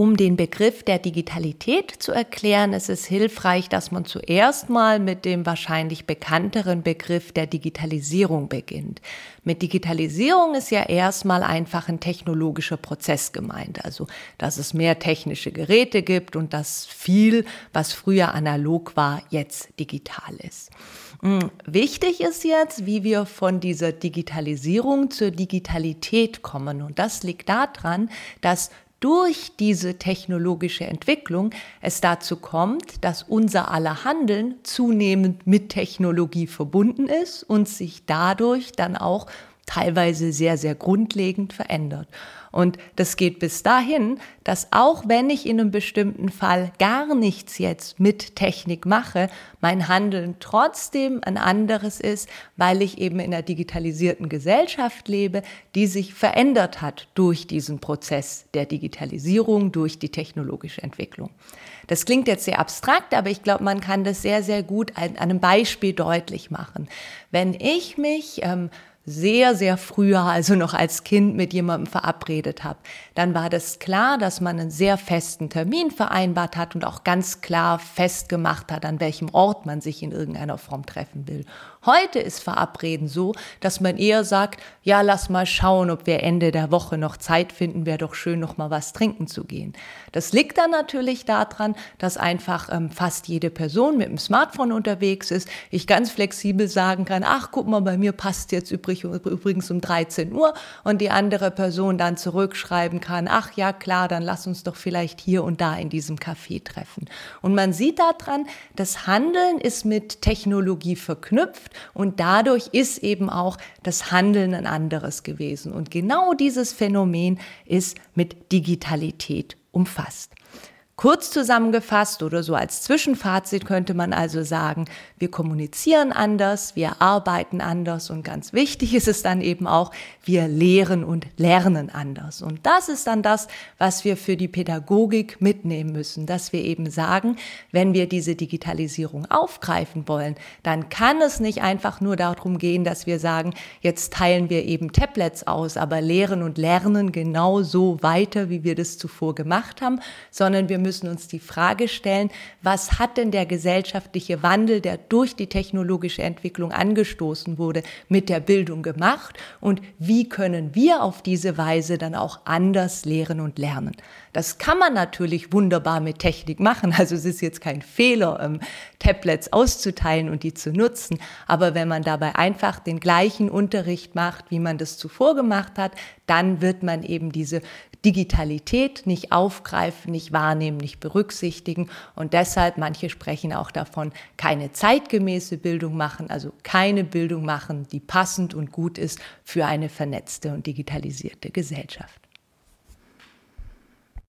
Um den Begriff der Digitalität zu erklären, ist es hilfreich, dass man zuerst mal mit dem wahrscheinlich bekannteren Begriff der Digitalisierung beginnt. Mit Digitalisierung ist ja erstmal einfach ein technologischer Prozess gemeint, also dass es mehr technische Geräte gibt und dass viel, was früher analog war, jetzt digital ist. Hm, wichtig ist jetzt, wie wir von dieser Digitalisierung zur Digitalität kommen. Und das liegt daran, dass durch diese technologische Entwicklung es dazu kommt, dass unser aller Handeln zunehmend mit Technologie verbunden ist und sich dadurch dann auch teilweise sehr, sehr grundlegend verändert. Und das geht bis dahin, dass auch wenn ich in einem bestimmten Fall gar nichts jetzt mit Technik mache, mein Handeln trotzdem ein anderes ist, weil ich eben in einer digitalisierten Gesellschaft lebe, die sich verändert hat durch diesen Prozess der Digitalisierung, durch die technologische Entwicklung. Das klingt jetzt sehr abstrakt, aber ich glaube, man kann das sehr, sehr gut an einem Beispiel deutlich machen. Wenn ich mich ähm, sehr, sehr früher, also noch als Kind mit jemandem verabredet habe, dann war das klar, dass man einen sehr festen Termin vereinbart hat und auch ganz klar festgemacht hat, an welchem Ort man sich in irgendeiner Form treffen will. Heute ist Verabreden so, dass man eher sagt, ja, lass mal schauen, ob wir Ende der Woche noch Zeit finden, wäre doch schön, noch mal was trinken zu gehen. Das liegt dann natürlich daran, dass einfach ähm, fast jede Person mit dem Smartphone unterwegs ist. Ich ganz flexibel sagen kann, ach, guck mal, bei mir passt jetzt übrigens um 13 Uhr und die andere Person dann zurückschreiben kann, ach ja, klar, dann lass uns doch vielleicht hier und da in diesem Café treffen. Und man sieht daran, das Handeln ist mit Technologie verknüpft und dadurch ist eben auch das Handeln ein anderes gewesen. Und genau dieses Phänomen ist mit Digitalität umfasst. Kurz zusammengefasst oder so als Zwischenfazit könnte man also sagen, wir kommunizieren anders, wir arbeiten anders und ganz wichtig ist es dann eben auch, wir lehren und lernen anders. Und das ist dann das, was wir für die Pädagogik mitnehmen müssen, dass wir eben sagen, wenn wir diese Digitalisierung aufgreifen wollen, dann kann es nicht einfach nur darum gehen, dass wir sagen, jetzt teilen wir eben Tablets aus, aber lehren und lernen genauso weiter, wie wir das zuvor gemacht haben, sondern wir müssen müssen uns die Frage stellen, was hat denn der gesellschaftliche Wandel, der durch die technologische Entwicklung angestoßen wurde, mit der Bildung gemacht? Und wie können wir auf diese Weise dann auch anders lehren und lernen. Das kann man natürlich wunderbar mit Technik machen, also es ist jetzt kein Fehler, ähm, Tablets auszuteilen und die zu nutzen, aber wenn man dabei einfach den gleichen Unterricht macht, wie man das zuvor gemacht hat, dann wird man eben diese Digitalität nicht aufgreifen, nicht wahrnehmen, nicht berücksichtigen. Und deshalb, manche sprechen auch davon, keine zeitgemäße Bildung machen, also keine Bildung machen, die passend und gut ist für eine vernetzte und digitalisierte Gesellschaft.